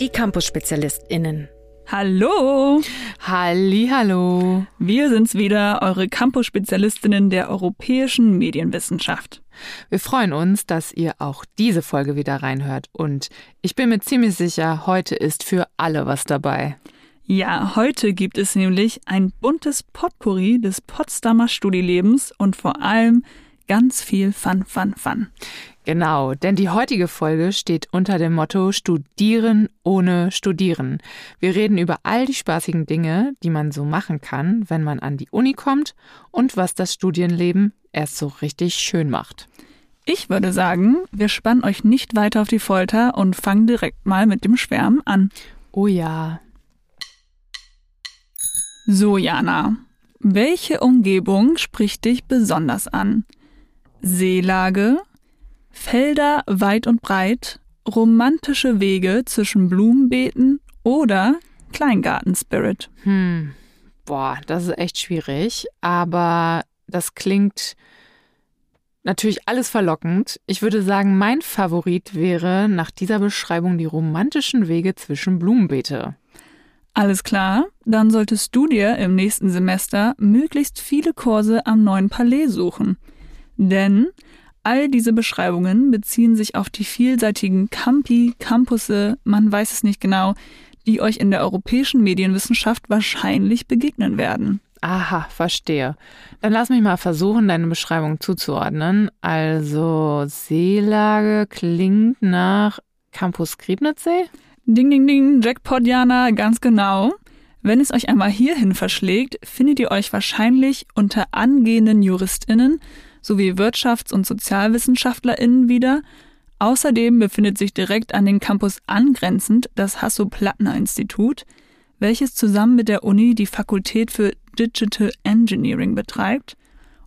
Die Campus-SpezialistInnen. Hallo! Hallo. Wir sind's wieder, eure Campus-Spezialistinnen der europäischen Medienwissenschaft. Wir freuen uns, dass ihr auch diese Folge wieder reinhört. Und ich bin mir ziemlich sicher, heute ist für alle was dabei. Ja, heute gibt es nämlich ein buntes Potpourri des Potsdamer Studielebens und vor allem ganz viel Fun, Fun, Fun. Genau, denn die heutige Folge steht unter dem Motto Studieren ohne Studieren. Wir reden über all die spaßigen Dinge, die man so machen kann, wenn man an die Uni kommt und was das Studienleben erst so richtig schön macht. Ich würde sagen, wir spannen euch nicht weiter auf die Folter und fangen direkt mal mit dem Schwärmen an. Oh ja. So, Jana, welche Umgebung spricht dich besonders an? Seelage, Felder weit und breit, romantische Wege zwischen Blumenbeeten oder Kleingarten-Spirit. Hm, boah, das ist echt schwierig, aber das klingt natürlich alles verlockend. Ich würde sagen, mein Favorit wäre nach dieser Beschreibung die romantischen Wege zwischen Blumenbeete. Alles klar, dann solltest du dir im nächsten Semester möglichst viele Kurse am neuen Palais suchen. Denn All diese Beschreibungen beziehen sich auf die vielseitigen Campi, Campusse, man weiß es nicht genau, die euch in der europäischen Medienwissenschaft wahrscheinlich begegnen werden. Aha, verstehe. Dann lass mich mal versuchen, deine Beschreibung zuzuordnen. Also Seelage klingt nach Campus Griebnitzsee? Ding, ding, ding, Jackpot, Jana, ganz genau. Wenn es euch einmal hierhin verschlägt, findet ihr euch wahrscheinlich unter angehenden JuristInnen sowie Wirtschafts- und SozialwissenschaftlerInnen wieder. Außerdem befindet sich direkt an den Campus angrenzend das Hasso-Plattner-Institut, welches zusammen mit der Uni die Fakultät für Digital Engineering betreibt.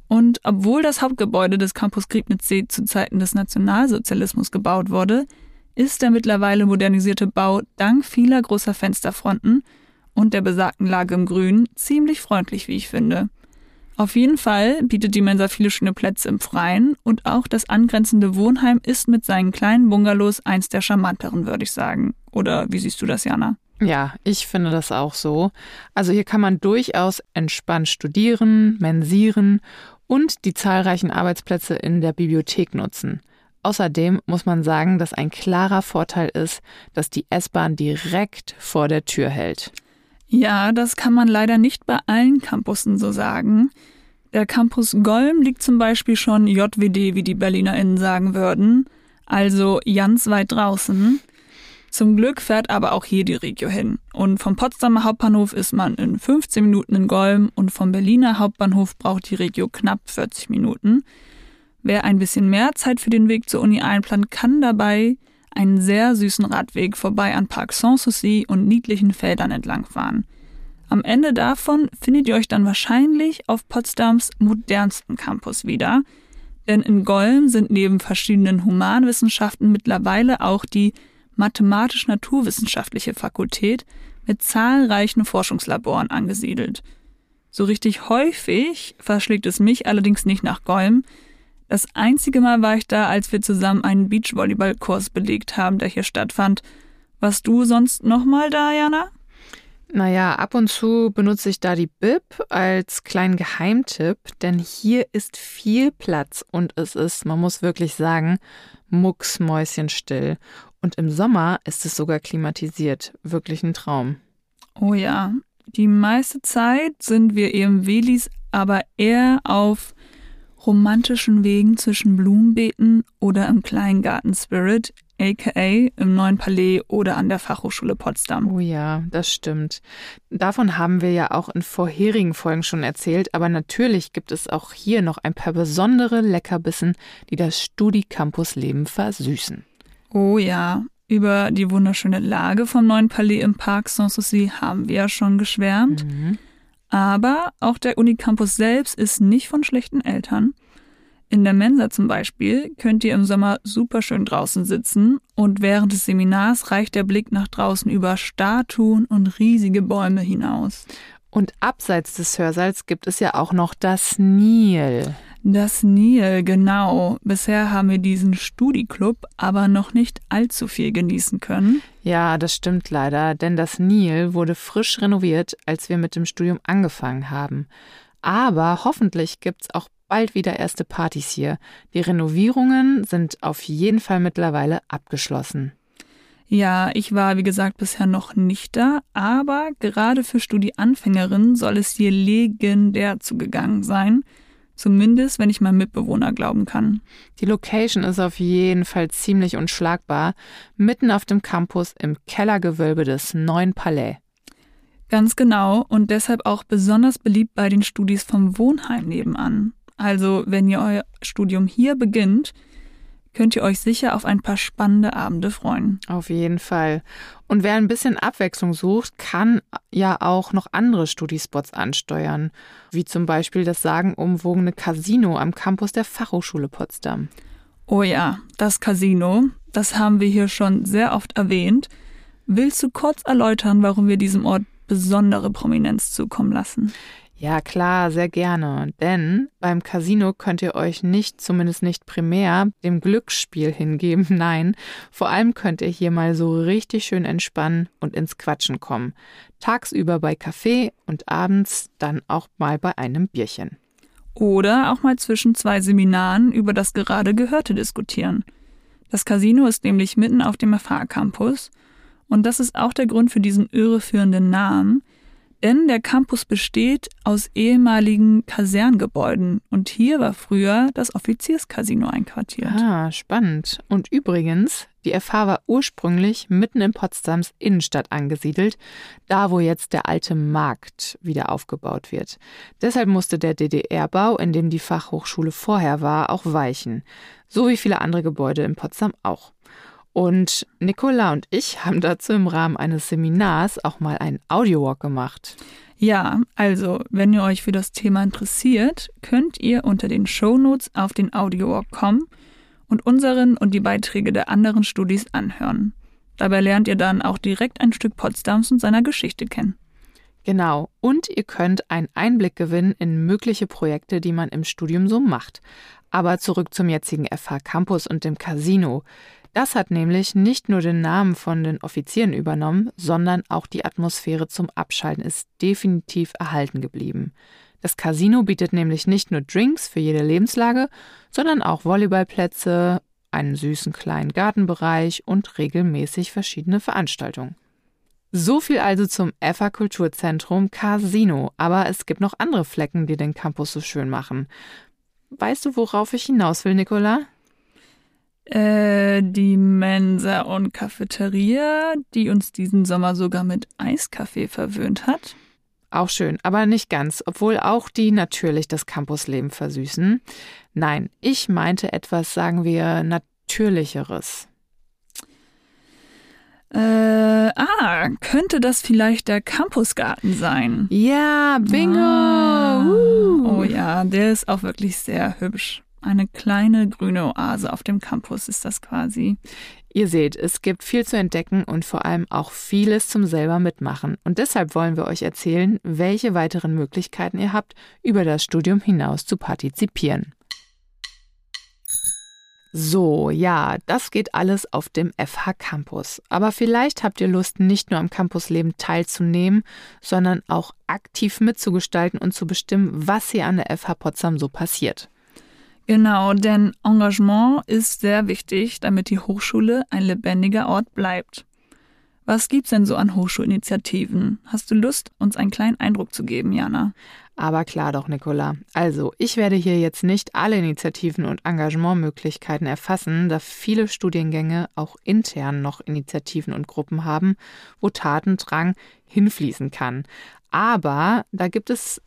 Und obwohl das Hauptgebäude des Campus Griebnitzsee zu Zeiten des Nationalsozialismus gebaut wurde, ist der mittlerweile modernisierte Bau dank vieler großer Fensterfronten und der besagten Lage im Grün ziemlich freundlich, wie ich finde. Auf jeden Fall bietet die Mensa viele schöne Plätze im Freien und auch das angrenzende Wohnheim ist mit seinen kleinen Bungalows eins der charmanteren, würde ich sagen. Oder wie siehst du das, Jana? Ja, ich finde das auch so. Also hier kann man durchaus entspannt studieren, mensieren und die zahlreichen Arbeitsplätze in der Bibliothek nutzen. Außerdem muss man sagen, dass ein klarer Vorteil ist, dass die S-Bahn direkt vor der Tür hält. Ja, das kann man leider nicht bei allen Campussen so sagen. Der Campus Golm liegt zum Beispiel schon JWD, wie die BerlinerInnen sagen würden, also ganz weit draußen. Zum Glück fährt aber auch hier die Regio hin. Und vom Potsdamer Hauptbahnhof ist man in 15 Minuten in Golm und vom Berliner Hauptbahnhof braucht die Regio knapp 40 Minuten. Wer ein bisschen mehr Zeit für den Weg zur Uni einplant, kann dabei einen sehr süßen Radweg vorbei an Park Sanssouci und niedlichen Feldern entlangfahren. Am Ende davon findet ihr euch dann wahrscheinlich auf Potsdams modernsten Campus wieder, denn in Golm sind neben verschiedenen Humanwissenschaften mittlerweile auch die mathematisch-naturwissenschaftliche Fakultät mit zahlreichen Forschungslaboren angesiedelt. So richtig häufig verschlägt es mich allerdings nicht nach Golm, das einzige Mal war ich da, als wir zusammen einen Beachvolleyballkurs belegt haben, der hier stattfand. Warst du sonst nochmal da, Jana? Naja, ab und zu benutze ich da die Bib als kleinen Geheimtipp, denn hier ist viel Platz und es ist, man muss wirklich sagen, mucksmäuschenstill. Und im Sommer ist es sogar klimatisiert. Wirklich ein Traum. Oh ja, die meiste Zeit sind wir EMWlis aber eher auf romantischen Wegen zwischen Blumenbeeten oder im Kleingarten Spirit, aka im Neuen Palais oder an der Fachhochschule Potsdam. Oh ja, das stimmt. Davon haben wir ja auch in vorherigen Folgen schon erzählt, aber natürlich gibt es auch hier noch ein paar besondere Leckerbissen, die das Studi-Campus-Leben versüßen. Oh ja, über die wunderschöne Lage vom Neuen Palais im Park Sanssouci haben wir ja schon geschwärmt. Mhm. Aber auch der Unicampus selbst ist nicht von schlechten Eltern. In der Mensa zum Beispiel könnt ihr im Sommer super schön draußen sitzen und während des Seminars reicht der Blick nach draußen über Statuen und riesige Bäume hinaus. Und abseits des Hörsaals gibt es ja auch noch das Nil. Das Nil, genau. Bisher haben wir diesen Studiclub aber noch nicht allzu viel genießen können. Ja, das stimmt leider, denn das Nil wurde frisch renoviert, als wir mit dem Studium angefangen haben. Aber hoffentlich gibt's auch bald wieder erste Partys hier. Die Renovierungen sind auf jeden Fall mittlerweile abgeschlossen. Ja, ich war wie gesagt bisher noch nicht da, aber gerade für Studieanfängerinnen soll es hier legendär zugegangen sein. Zumindest, wenn ich meinem Mitbewohner glauben kann. Die Location ist auf jeden Fall ziemlich unschlagbar, mitten auf dem Campus im Kellergewölbe des neuen Palais. Ganz genau und deshalb auch besonders beliebt bei den Studis vom Wohnheim nebenan. Also, wenn ihr euer Studium hier beginnt, könnt ihr euch sicher auf ein paar spannende Abende freuen. Auf jeden Fall. Und wer ein bisschen Abwechslung sucht, kann ja auch noch andere Studiespots ansteuern, wie zum Beispiel das sagenumwogene Casino am Campus der Fachhochschule Potsdam. Oh ja, das Casino, das haben wir hier schon sehr oft erwähnt. Willst du kurz erläutern, warum wir diesem Ort besondere Prominenz zukommen lassen? Ja, klar, sehr gerne. Denn beim Casino könnt ihr euch nicht, zumindest nicht primär, dem Glücksspiel hingeben. Nein, vor allem könnt ihr hier mal so richtig schön entspannen und ins Quatschen kommen. Tagsüber bei Kaffee und abends dann auch mal bei einem Bierchen. Oder auch mal zwischen zwei Seminaren über das gerade Gehörte diskutieren. Das Casino ist nämlich mitten auf dem FH-Campus und das ist auch der Grund für diesen irreführenden Namen – denn der Campus besteht aus ehemaligen Kaserngebäuden und hier war früher das Offizierscasino einquartiert. Ah, spannend. Und übrigens, die FH war ursprünglich mitten in Potsdams Innenstadt angesiedelt, da wo jetzt der alte Markt wieder aufgebaut wird. Deshalb musste der DDR-Bau, in dem die Fachhochschule vorher war, auch weichen. So wie viele andere Gebäude in Potsdam auch. Und Nicola und ich haben dazu im Rahmen eines Seminars auch mal einen Audiowalk gemacht. Ja, also, wenn ihr euch für das Thema interessiert, könnt ihr unter den Shownotes auf den Audiowalk kommen und unseren und die Beiträge der anderen Studis anhören. Dabei lernt ihr dann auch direkt ein Stück Potsdams und seiner Geschichte kennen. Genau, und ihr könnt einen Einblick gewinnen in mögliche Projekte, die man im Studium so macht. Aber zurück zum jetzigen FH Campus und dem Casino. Das hat nämlich nicht nur den Namen von den Offizieren übernommen, sondern auch die Atmosphäre zum Abschalten ist definitiv erhalten geblieben. Das Casino bietet nämlich nicht nur Drinks für jede Lebenslage, sondern auch Volleyballplätze, einen süßen kleinen Gartenbereich und regelmäßig verschiedene Veranstaltungen. So viel also zum FA Kulturzentrum Casino, aber es gibt noch andere Flecken, die den Campus so schön machen. Weißt du, worauf ich hinaus will, Nicola? Äh, die Mensa und Cafeteria, die uns diesen Sommer sogar mit Eiskaffee verwöhnt hat. Auch schön, aber nicht ganz, obwohl auch die natürlich das Campusleben versüßen. Nein, ich meinte etwas, sagen wir, natürlicheres. Äh, ah, könnte das vielleicht der Campusgarten sein? Ja, bingo! Ah. Uh. Oh ja, der ist auch wirklich sehr hübsch. Eine kleine grüne Oase auf dem Campus ist das quasi. Ihr seht, es gibt viel zu entdecken und vor allem auch vieles zum selber mitmachen. Und deshalb wollen wir euch erzählen, welche weiteren Möglichkeiten ihr habt, über das Studium hinaus zu partizipieren. So, ja, das geht alles auf dem FH Campus. Aber vielleicht habt ihr Lust, nicht nur am Campusleben teilzunehmen, sondern auch aktiv mitzugestalten und zu bestimmen, was hier an der FH Potsdam so passiert. Genau, denn Engagement ist sehr wichtig, damit die Hochschule ein lebendiger Ort bleibt. Was gibt's denn so an Hochschulinitiativen? Hast du Lust, uns einen kleinen Eindruck zu geben, Jana? Aber klar doch, Nicola. Also, ich werde hier jetzt nicht alle Initiativen und Engagementmöglichkeiten erfassen, da viele Studiengänge auch intern noch Initiativen und Gruppen haben, wo Tatendrang hinfließen kann. Aber da gibt es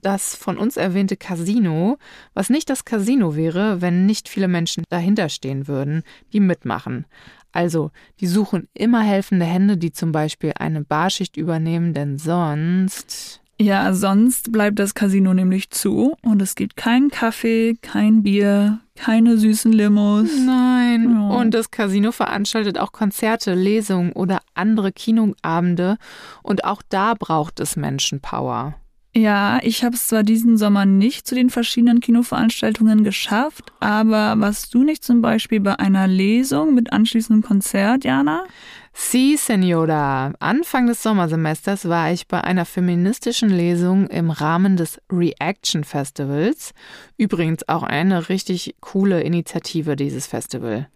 das von uns erwähnte Casino, was nicht das Casino wäre, wenn nicht viele Menschen dahinter stehen würden, die mitmachen. Also, die suchen immer helfende Hände, die zum Beispiel eine Barschicht übernehmen, denn sonst. Ja, sonst bleibt das Casino nämlich zu und es gibt keinen Kaffee, kein Bier, keine süßen Limos. Nein. Ja. Und das Casino veranstaltet auch Konzerte, Lesungen oder andere Kinoabende. Und auch da braucht es Menschenpower. Ja, ich habe es zwar diesen Sommer nicht zu den verschiedenen Kinoveranstaltungen geschafft, aber warst du nicht zum Beispiel bei einer Lesung mit anschließendem Konzert, Jana? Si, Senora. Anfang des Sommersemesters war ich bei einer feministischen Lesung im Rahmen des Reaction Festivals. Übrigens auch eine richtig coole Initiative, dieses Festival.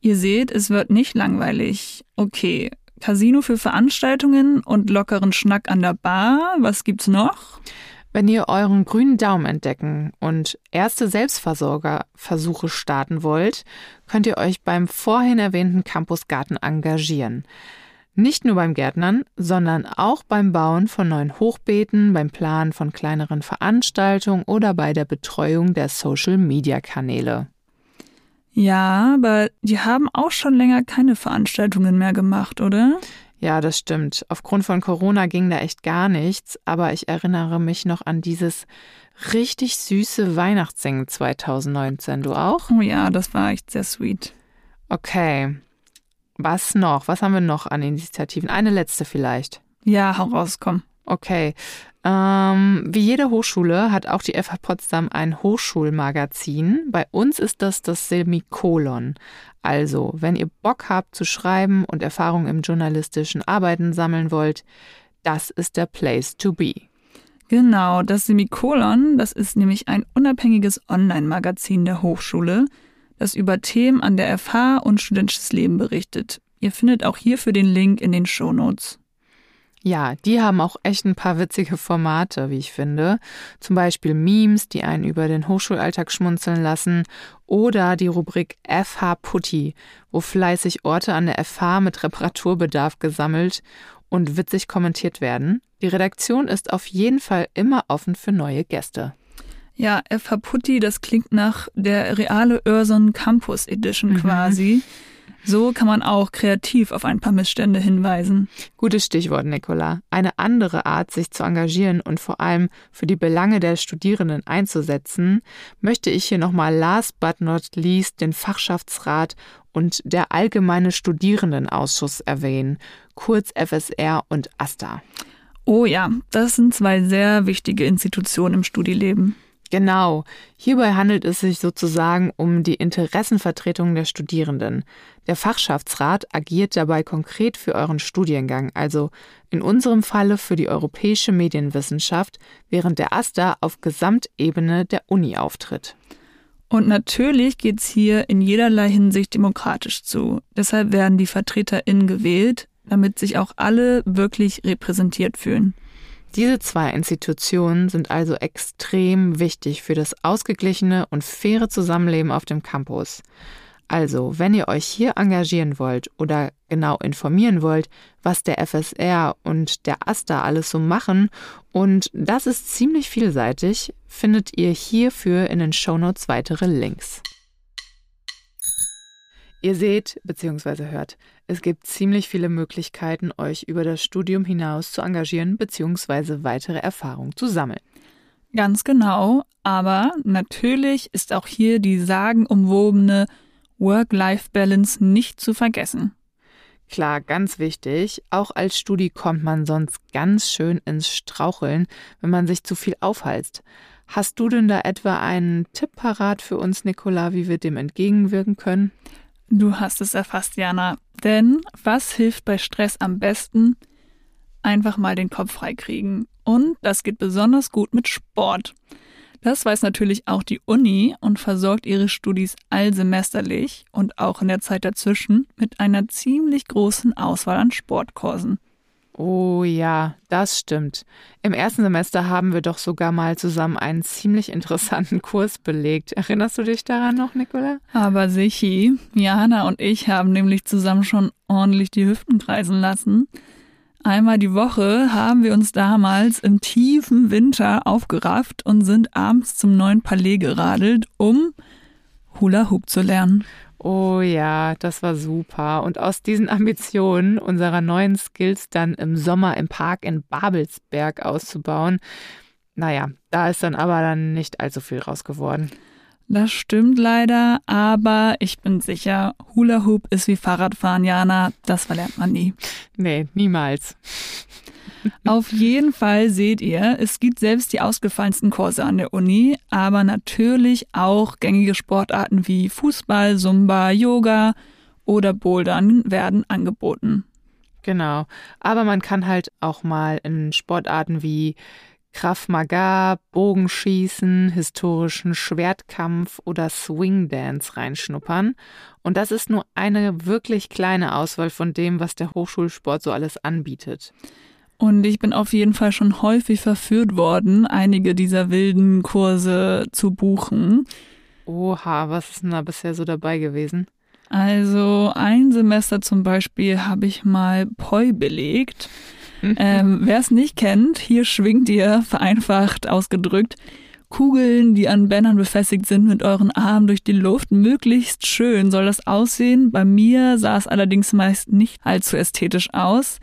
Ihr seht, es wird nicht langweilig. Okay, Casino für Veranstaltungen und lockeren Schnack an der Bar. Was gibt's noch? Wenn ihr euren grünen Daumen entdecken und erste Selbstversorgerversuche starten wollt, könnt ihr euch beim vorhin erwähnten Campusgarten engagieren. Nicht nur beim Gärtnern, sondern auch beim Bauen von neuen Hochbeeten, beim Planen von kleineren Veranstaltungen oder bei der Betreuung der Social-Media-Kanäle. Ja, aber die haben auch schon länger keine Veranstaltungen mehr gemacht, oder? Ja, das stimmt. Aufgrund von Corona ging da echt gar nichts, aber ich erinnere mich noch an dieses richtig süße Weihnachtssingen 2019. Du auch? Oh ja, das war echt sehr sweet. Okay. Was noch? Was haben wir noch an Initiativen? Eine letzte vielleicht. Ja, hau raus, komm. Okay. Ähm, wie jede Hochschule hat auch die FH Potsdam ein Hochschulmagazin. Bei uns ist das das Semikolon. Also, wenn ihr Bock habt zu schreiben und Erfahrungen im journalistischen Arbeiten sammeln wollt, das ist der Place to be. Genau, das Semikolon, das ist nämlich ein unabhängiges Online-Magazin der Hochschule, das über Themen an der FH und studentisches Leben berichtet. Ihr findet auch hierfür den Link in den Shownotes. Ja, die haben auch echt ein paar witzige Formate, wie ich finde. Zum Beispiel Memes, die einen über den Hochschulalltag schmunzeln lassen. Oder die Rubrik FH Putti, wo fleißig Orte an der FH mit Reparaturbedarf gesammelt und witzig kommentiert werden. Die Redaktion ist auf jeden Fall immer offen für neue Gäste. Ja, FH Putti, das klingt nach der reale Örson Campus Edition Mhm. So kann man auch kreativ auf ein paar Missstände hinweisen. Gutes Stichwort, Nicola. Eine andere Art, sich zu engagieren und vor allem für die Belange der Studierenden einzusetzen, möchte ich hier nochmal last but not least den Fachschaftsrat und der Allgemeine Studierendenausschuss erwähnen, kurz FSR und AStA. Oh ja, das sind zwei sehr wichtige Institutionen im Studieleben. Genau. Hierbei handelt es sich sozusagen um die Interessenvertretung der Studierenden. Der Fachschaftsrat agiert dabei konkret für euren Studiengang, also in unserem Falle für die europäische Medienwissenschaft, während der AStA auf Gesamtebene der Uni auftritt. Und natürlich geht's hier in jederlei Hinsicht demokratisch zu. Deshalb werden die VertreterInnen gewählt, damit sich auch alle wirklich repräsentiert fühlen. Diese zwei Institutionen sind also extrem wichtig für das ausgeglichene und faire Zusammenleben auf dem Campus. Also, wenn ihr euch hier engagieren wollt oder genau informieren wollt, was der FSR und der AStA alles so machen, und das ist ziemlich vielseitig, findet ihr hierfür in den Shownotes weitere Links. Ihr seht bzw. hört, es gibt ziemlich viele Möglichkeiten, euch über das Studium hinaus zu engagieren bzw. weitere Erfahrungen zu sammeln. Ganz genau, aber natürlich ist auch hier die sagenumwobene Work-Life-Balance nicht zu vergessen. Klar, ganz wichtig, auch als Studi kommt man sonst ganz schön ins Straucheln, wenn man sich zu viel aufhalst. Hast du denn da etwa einen Tipp parat für uns, Nicola, wie wir dem entgegenwirken können? Du hast es erfasst, Jana. Denn was hilft bei Stress am besten? Einfach mal den Kopf freikriegen. Und das geht besonders gut mit Sport. Das weiß natürlich auch die Uni und versorgt ihre Studis allsemesterlich und auch in der Zeit dazwischen mit einer ziemlich großen Auswahl an Sportkursen. Oh ja, das stimmt. Im ersten Semester haben wir doch sogar mal zusammen einen ziemlich interessanten Kurs belegt. Erinnerst du dich daran noch, Nicola? Aber Sichi, Jana und ich haben nämlich zusammen schon ordentlich die Hüften kreisen lassen. Einmal die Woche haben wir uns damals im tiefen Winter aufgerafft und sind abends zum neuen Palais geradelt, um Hula Hoop zu lernen. Oh ja, das war super. Und aus diesen Ambitionen unserer neuen Skills dann im Sommer im Park in Babelsberg auszubauen, naja, da ist dann aber dann nicht allzu viel raus geworden. Das stimmt leider, aber ich bin sicher, Hula Hoop ist wie Fahrradfahren, Jana. Das verlernt man nie. Nee, niemals. Auf jeden Fall seht ihr, es gibt selbst die ausgefallensten Kurse an der Uni, aber natürlich auch gängige Sportarten wie Fußball, Zumba, Yoga oder Bouldern werden angeboten. Genau. Aber man kann halt auch mal in Sportarten wie Krav Maga, Bogenschießen, historischen Schwertkampf oder Swing Dance reinschnuppern. Und das ist nur eine wirklich kleine Auswahl von dem, was der Hochschulsport so alles anbietet. Und ich bin auf jeden Fall schon häufig verführt worden, einige dieser wilden Kurse zu buchen. Oha, was ist denn da bisher so dabei gewesen? Also ein Semester zum Beispiel habe ich mal Poi belegt. Ähm, Wer es nicht kennt, hier schwingt ihr, vereinfacht ausgedrückt, Kugeln, die an Bändern befestigt sind, mit euren Armen durch die Luft. Möglichst schön soll das aussehen. Bei mir sah es allerdings meist nicht allzu ästhetisch aus.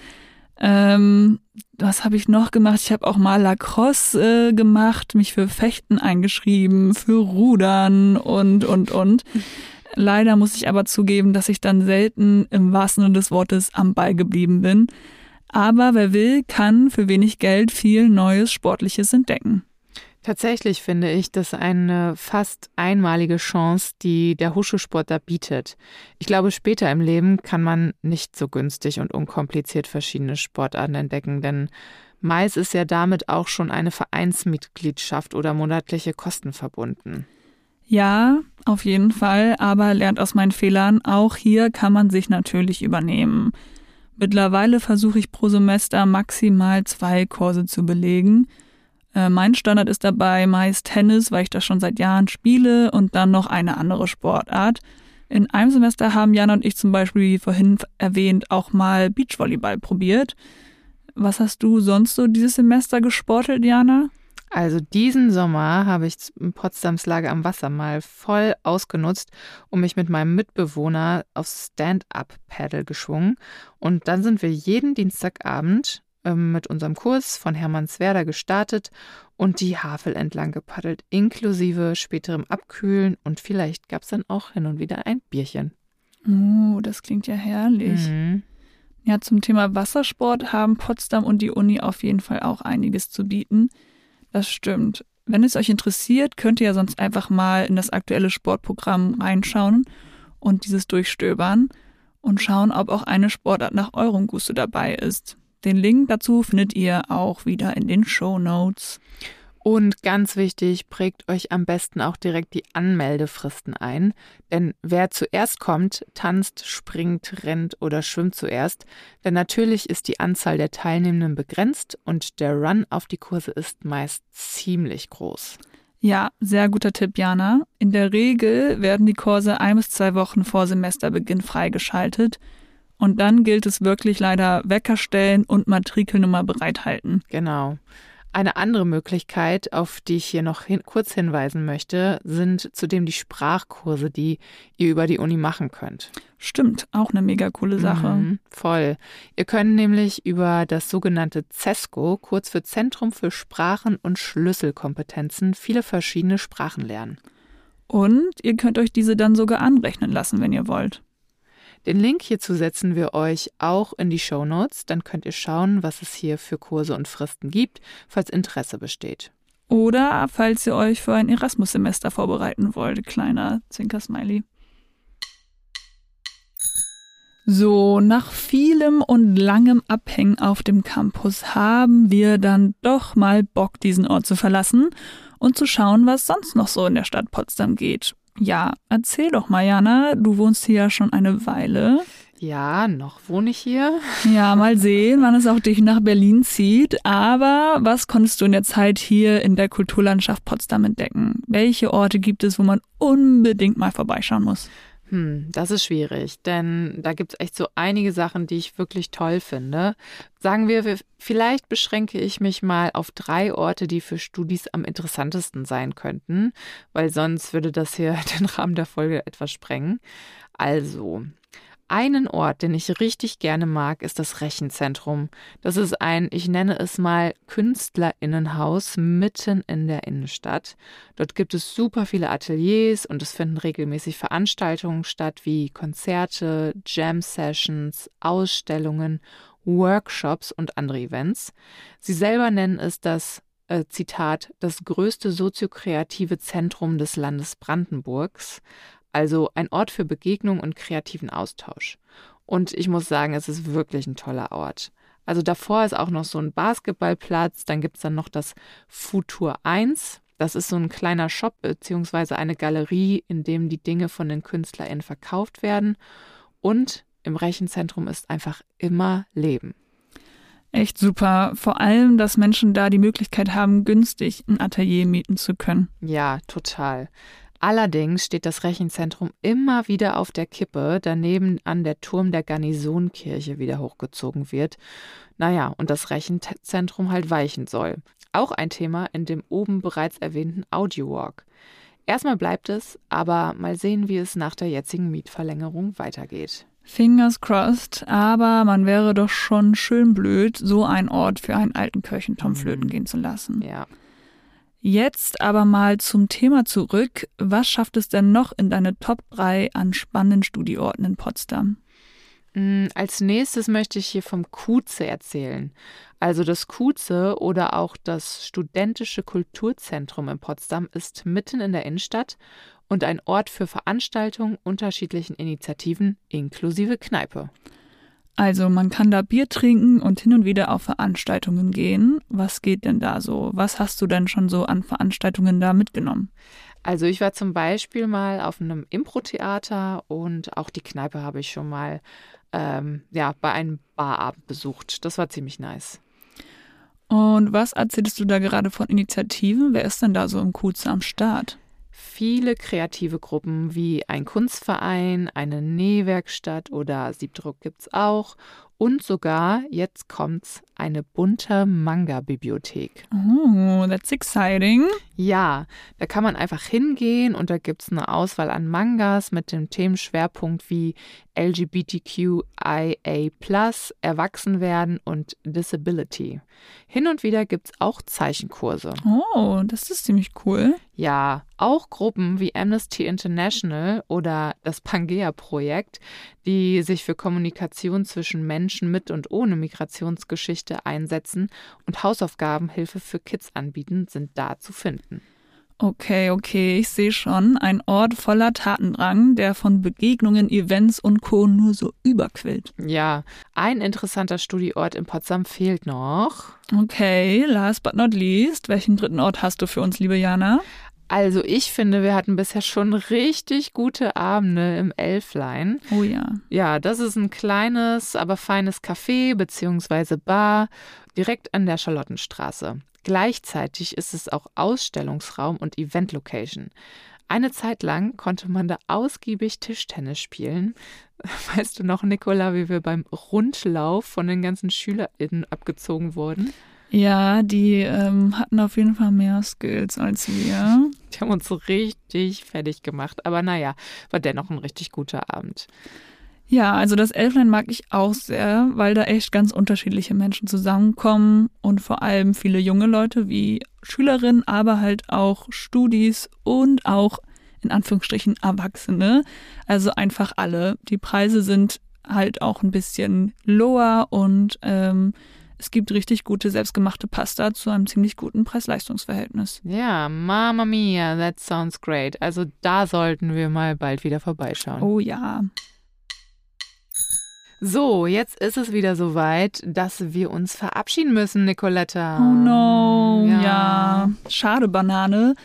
Ähm, was habe ich noch gemacht? Ich habe auch mal Lacrosse äh, gemacht, mich für Fechten eingeschrieben, für Rudern und, und, und. Leider muss ich aber zugeben, dass ich dann selten im wahrsten Sinne des Wortes am Ball geblieben bin. Aber wer will, kann für wenig Geld viel Neues Sportliches entdecken. Tatsächlich finde ich das eine fast einmalige Chance, die der Huschelsport da bietet. Ich glaube, später im Leben kann man nicht so günstig und unkompliziert verschiedene Sportarten entdecken, denn meist ist ja damit auch schon eine Vereinsmitgliedschaft oder monatliche Kosten verbunden. Ja, auf jeden Fall, aber lernt aus meinen Fehlern. Auch hier kann man sich natürlich übernehmen. Mittlerweile versuche ich pro Semester maximal zwei Kurse zu belegen. Äh, mein Standard ist dabei meist Tennis, weil ich das schon seit Jahren spiele und dann noch eine andere Sportart. In einem Semester haben Jana und ich zum Beispiel, wie vorhin erwähnt, auch mal Beachvolleyball probiert. Was hast du sonst so dieses Semester gesportelt, Jana? Also diesen Sommer habe ich Potsdams Lage am Wasser mal voll ausgenutzt und mich mit meinem Mitbewohner aufs Stand-up-Paddle geschwungen. Und dann sind wir jeden Dienstagabend ähm, mit unserem Kurs von Hermannswerder gestartet und die Havel entlang gepaddelt, inklusive späterem Abkühlen und vielleicht gab es dann auch hin und wieder ein Bierchen. Oh, das klingt ja herrlich. Mhm. Ja, zum Thema Wassersport haben Potsdam und die Uni auf jeden Fall auch einiges zu bieten. Das stimmt. Wenn es euch interessiert, könnt ihr ja sonst einfach mal in das aktuelle Sportprogramm reinschauen und dieses durchstöbern und schauen, ob auch eine Sportart nach eurem Gusto dabei ist. Den Link dazu findet ihr auch wieder in den Show Notes. Und ganz wichtig, prägt euch am besten auch direkt die Anmeldefristen ein, denn wer zuerst kommt, tanzt, springt, rennt oder schwimmt zuerst, denn natürlich ist die Anzahl der Teilnehmenden begrenzt und der Run auf die Kurse ist meist ziemlich groß. Ja, sehr guter Tipp, Jana. In der Regel werden die Kurse ein bis zwei Wochen vor Semesterbeginn freigeschaltet und dann gilt es wirklich leider Wecker stellen und Matrikelnummer bereithalten. Genau. Eine andere Möglichkeit, auf die ich hier noch hin, kurz hinweisen möchte, sind zudem die Sprachkurse, die ihr über die Uni machen könnt. Stimmt, auch eine mega coole Sache. Mhm, voll. Ihr könnt nämlich über das sogenannte CESCO, kurz für Zentrum für Sprachen und Schlüsselkompetenzen, viele verschiedene Sprachen lernen. Und ihr könnt euch diese dann sogar anrechnen lassen, wenn ihr wollt. Den Link hierzu setzen wir euch auch in die Show Notes. Dann könnt ihr schauen, was es hier für Kurse und Fristen gibt, falls Interesse besteht. Oder falls ihr euch für ein Erasmus-Semester vorbereiten wollt, kleiner Zwinker-Smiley. So, nach vielem und langem Abhängen auf dem Campus haben wir dann doch mal Bock, diesen Ort zu verlassen und zu schauen, was sonst noch so in der Stadt Potsdam geht. Ja, erzähl doch mal, Jana, du wohnst hier ja schon eine Weile. Ja, noch wohne ich hier. Ja, mal sehen, wann es auch dich nach Berlin zieht. Aber was konntest du in der Zeit hier in der Kulturlandschaft Potsdam entdecken? Welche Orte gibt es, wo man unbedingt mal vorbeischauen muss? Hm, das ist schwierig, denn da gibt es echt so einige Sachen, die ich wirklich toll finde. Sagen wir, vielleicht beschränke ich mich mal auf drei Orte, die für Studis am interessantesten sein könnten, weil sonst würde das hier den Rahmen der Folge etwas sprengen. Also, einen Ort, den ich richtig gerne mag, ist das Rechenzentrum. Das ist ein, ich nenne es mal Künstlerinnenhaus mitten in der Innenstadt. Dort gibt es super viele Ateliers und es finden regelmäßig Veranstaltungen statt wie Konzerte, Jam-Sessions, Ausstellungen, Workshops und andere Events. Sie selber nennen es das äh, Zitat, das größte soziokreative Zentrum des Landes Brandenburgs. Also ein Ort für Begegnung und kreativen Austausch. Und ich muss sagen, es ist wirklich ein toller Ort. Also davor ist auch noch so ein Basketballplatz, dann gibt es dann noch das Futur 1. Das ist so ein kleiner Shop bzw. eine Galerie, in dem die Dinge von den KünstlerInnen verkauft werden. Und im Rechenzentrum ist einfach immer Leben. Echt super. Vor allem, dass Menschen da die Möglichkeit haben, günstig ein Atelier mieten zu können. Ja, total. Allerdings steht das Rechenzentrum immer wieder auf der Kippe, daneben an der Turm der Garnisonkirche wieder hochgezogen wird. Naja, und das Rechenzentrum halt weichen soll. Auch ein Thema in dem oben bereits erwähnten Audio Walk. Erstmal bleibt es, aber mal sehen, wie es nach der jetzigen Mietverlängerung weitergeht. Fingers crossed, aber man wäre doch schon schön blöd, so einen Ort für einen alten Kirchenturm flöten gehen zu lassen. Ja. Jetzt aber mal zum Thema zurück. Was schafft es denn noch in deine Top 3 an spannenden Studieorten in Potsdam? Mm, als nächstes möchte ich hier vom Kuze erzählen. Also das Kuze oder auch das Studentische Kulturzentrum in Potsdam ist mitten in der Innenstadt und ein Ort für Veranstaltungen unterschiedlichen Initiativen inklusive Kneipe. Also man kann da Bier trinken und hin und wieder auf Veranstaltungen gehen. Was geht denn da so? Was hast du denn schon so an Veranstaltungen da mitgenommen? Also ich war zum Beispiel mal auf einem Impro-Theater und auch die Kneipe habe ich schon mal ähm, ja, bei einem Barabend besucht. Das war ziemlich nice. Und was erzählst du da gerade von Initiativen? Wer ist denn da so im Kuze am Start? Viele kreative Gruppen wie ein Kunstverein, eine Nähwerkstatt oder Siebdruck gibt es auch und sogar, jetzt kommt's, eine bunte Manga-Bibliothek. Oh, that's exciting. Ja, da kann man einfach hingehen und da gibt es eine Auswahl an Mangas mit dem Themenschwerpunkt wie LGBTQIA, Erwachsenwerden und Disability. Hin und wieder gibt es auch Zeichenkurse. Oh, das ist ziemlich cool. Ja, auch Gruppen wie Amnesty International oder das Pangea-Projekt, die sich für Kommunikation zwischen Menschen mit und ohne Migrationsgeschichte einsetzen und Hausaufgabenhilfe für Kids anbieten, sind da zu finden. Okay, okay, ich sehe schon. Ein Ort voller Tatendrang, der von Begegnungen, Events und Co. nur so überquillt. Ja, ein interessanter Studieort in Potsdam fehlt noch. Okay, last but not least, welchen dritten Ort hast du für uns, liebe Jana? Also ich finde, wir hatten bisher schon richtig gute Abende im Elflein. Oh ja. Ja, das ist ein kleines, aber feines Café bzw. Bar direkt an der Charlottenstraße. Gleichzeitig ist es auch Ausstellungsraum und Event-Location. Eine Zeit lang konnte man da ausgiebig Tischtennis spielen. Weißt du noch, Nicola, wie wir beim Rundlauf von den ganzen SchülerInnen abgezogen wurden? Ja, die ähm, hatten auf jeden Fall mehr Skills als wir. Die haben uns so richtig fertig gemacht. Aber naja, war dennoch ein richtig guter Abend. Ja, also das Elflein mag ich auch sehr, weil da echt ganz unterschiedliche Menschen zusammenkommen und vor allem viele junge Leute wie Schülerinnen, aber halt auch Studis und auch in Anführungsstrichen Erwachsene. Also einfach alle. Die Preise sind halt auch ein bisschen lower und ähm, es gibt richtig gute selbstgemachte Pasta zu einem ziemlich guten Preis-Leistungs-Verhältnis. Ja, Mama Mia, that sounds great. Also da sollten wir mal bald wieder vorbeischauen. Oh ja. So, jetzt ist es wieder soweit, dass wir uns verabschieden müssen, Nicoletta. Oh no, ja. ja. Schade, Banane.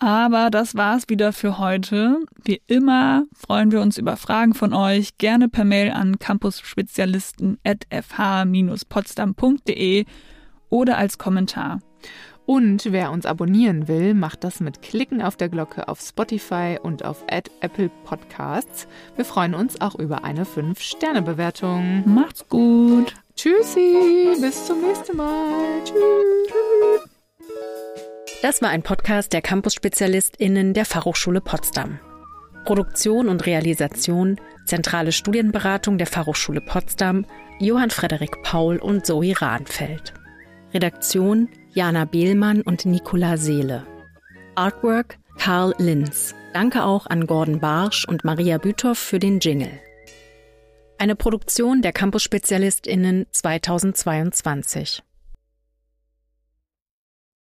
Aber das war's wieder für heute. Wie immer freuen wir uns über Fragen von euch. Gerne per Mail an campusspezialisten.fh-potsdam.de oder als Kommentar. Und wer uns abonnieren will, macht das mit Klicken auf der Glocke auf Spotify und auf Apple Podcasts. Wir freuen uns auch über eine 5-Sterne-Bewertung. Macht's gut. Tschüssi, bis zum nächsten Mal. Tschüss. Das war ein Podcast der Campus-SpezialistInnen der Fachhochschule Potsdam. Produktion und Realisation, zentrale Studienberatung der Fachhochschule Potsdam, Johann Frederik Paul und Zoe Rahnfeld. Redaktion Jana Behlmann und Nicola Seele. Artwork Karl Linz. Danke auch an Gordon Barsch und Maria Büthoff für den Jingle. Eine Produktion der Campus-SpezialistInnen 2022.